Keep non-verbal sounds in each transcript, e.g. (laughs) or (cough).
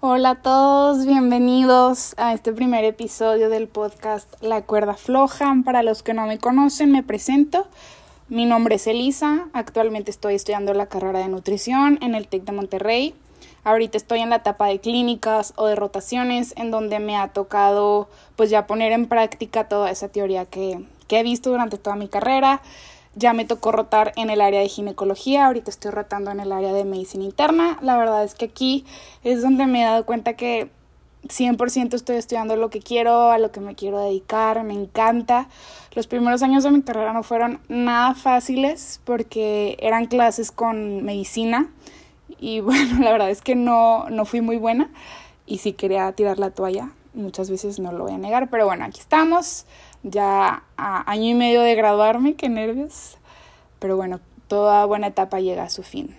Hola a todos, bienvenidos a este primer episodio del podcast La cuerda floja. Para los que no me conocen, me presento. Mi nombre es Elisa, actualmente estoy estudiando la carrera de nutrición en el TEC de Monterrey. Ahorita estoy en la etapa de clínicas o de rotaciones en donde me ha tocado pues ya poner en práctica toda esa teoría que, que he visto durante toda mi carrera. Ya me tocó rotar en el área de ginecología, ahorita estoy rotando en el área de medicina interna. La verdad es que aquí es donde me he dado cuenta que 100% estoy estudiando lo que quiero, a lo que me quiero dedicar, me encanta. Los primeros años de mi carrera no fueron nada fáciles porque eran clases con medicina y (laughs) bueno, la verdad es que no, no fui muy buena y sí quería tirar la toalla. Muchas veces no lo voy a negar, pero bueno, aquí estamos ya a año y medio de graduarme, qué nervios. Pero bueno, toda buena etapa llega a su fin.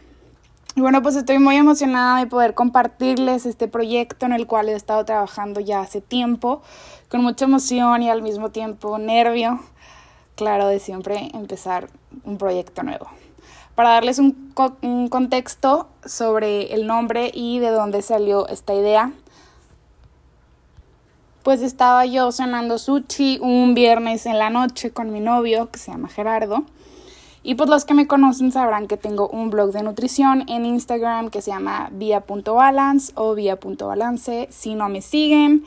Y bueno, pues estoy muy emocionada de poder compartirles este proyecto en el cual he estado trabajando ya hace tiempo, con mucha emoción y al mismo tiempo nervio, claro, de siempre empezar un proyecto nuevo. Para darles un, un contexto sobre el nombre y de dónde salió esta idea, pues estaba yo cenando sushi un viernes en la noche con mi novio que se llama Gerardo. Y pues los que me conocen sabrán que tengo un blog de nutrición en Instagram que se llama via.balance o via.balance. Si no me siguen,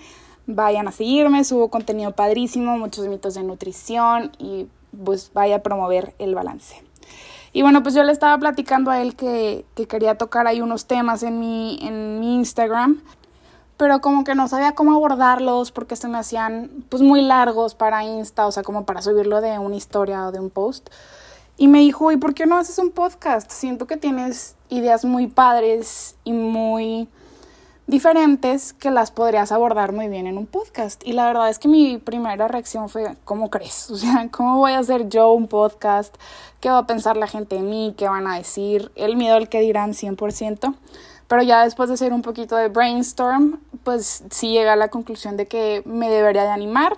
vayan a seguirme, subo contenido padrísimo, muchos mitos de nutrición y pues vaya a promover el balance. Y bueno, pues yo le estaba platicando a él que, que quería tocar ahí unos temas en mi, en mi Instagram pero como que no sabía cómo abordarlos porque se me hacían pues muy largos para Insta, o sea, como para subirlo de una historia o de un post. Y me dijo, ¿y por qué no haces un podcast? Siento que tienes ideas muy padres y muy diferentes que las podrías abordar muy bien en un podcast. Y la verdad es que mi primera reacción fue, ¿cómo crees? (laughs) O sea, ¿cómo voy a hacer yo un podcast? ¿Qué va a pensar la gente de mí? ¿Qué van a decir? El miedo al que dirán 100%. Pero ya después de hacer un poquito de brainstorm, pues sí llegué a la conclusión de que me debería de animar.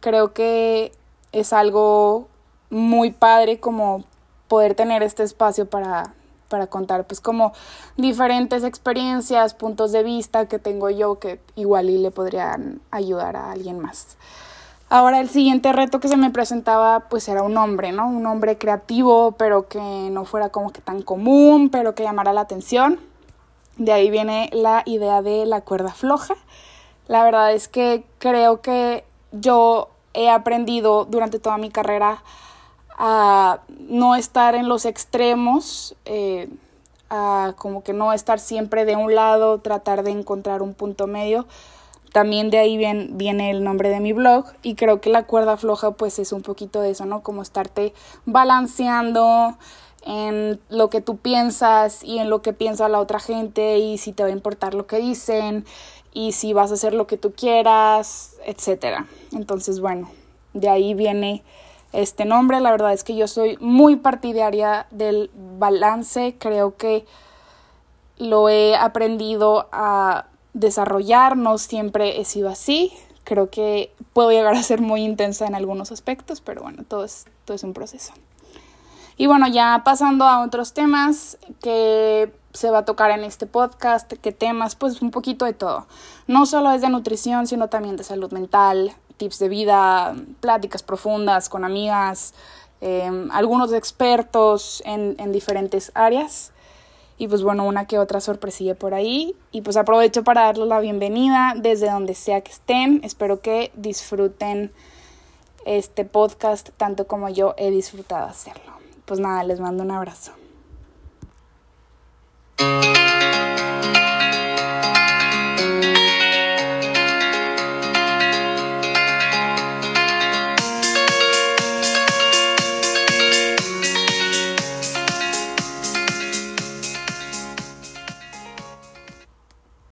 Creo que es algo muy padre como poder tener este espacio para, para contar pues como diferentes experiencias, puntos de vista que tengo yo que igual y le podrían ayudar a alguien más. Ahora el siguiente reto que se me presentaba pues era un hombre, ¿no? Un hombre creativo, pero que no fuera como que tan común, pero que llamara la atención. De ahí viene la idea de la cuerda floja. La verdad es que creo que yo he aprendido durante toda mi carrera a no estar en los extremos, eh, a como que no estar siempre de un lado, tratar de encontrar un punto medio. También de ahí viene, viene el nombre de mi blog y creo que la cuerda floja pues es un poquito de eso, ¿no? Como estarte balanceando, en lo que tú piensas y en lo que piensa la otra gente y si te va a importar lo que dicen y si vas a hacer lo que tú quieras, etcétera. Entonces, bueno, de ahí viene este nombre. La verdad es que yo soy muy partidaria del balance. Creo que lo he aprendido a desarrollar, no siempre he sido así. Creo que puedo llegar a ser muy intensa en algunos aspectos, pero bueno, todo es, todo es un proceso. Y bueno, ya pasando a otros temas que se va a tocar en este podcast, qué temas, pues un poquito de todo. No solo es de nutrición, sino también de salud mental, tips de vida, pláticas profundas con amigas, em, algunos expertos en, en diferentes áreas. Y pues bueno, una que otra sorpresilla por ahí. Y pues aprovecho para darles la bienvenida desde donde sea que estén. Espero que disfruten este podcast tanto como yo he disfrutado hacerlo pues nada, les mando un abrazo.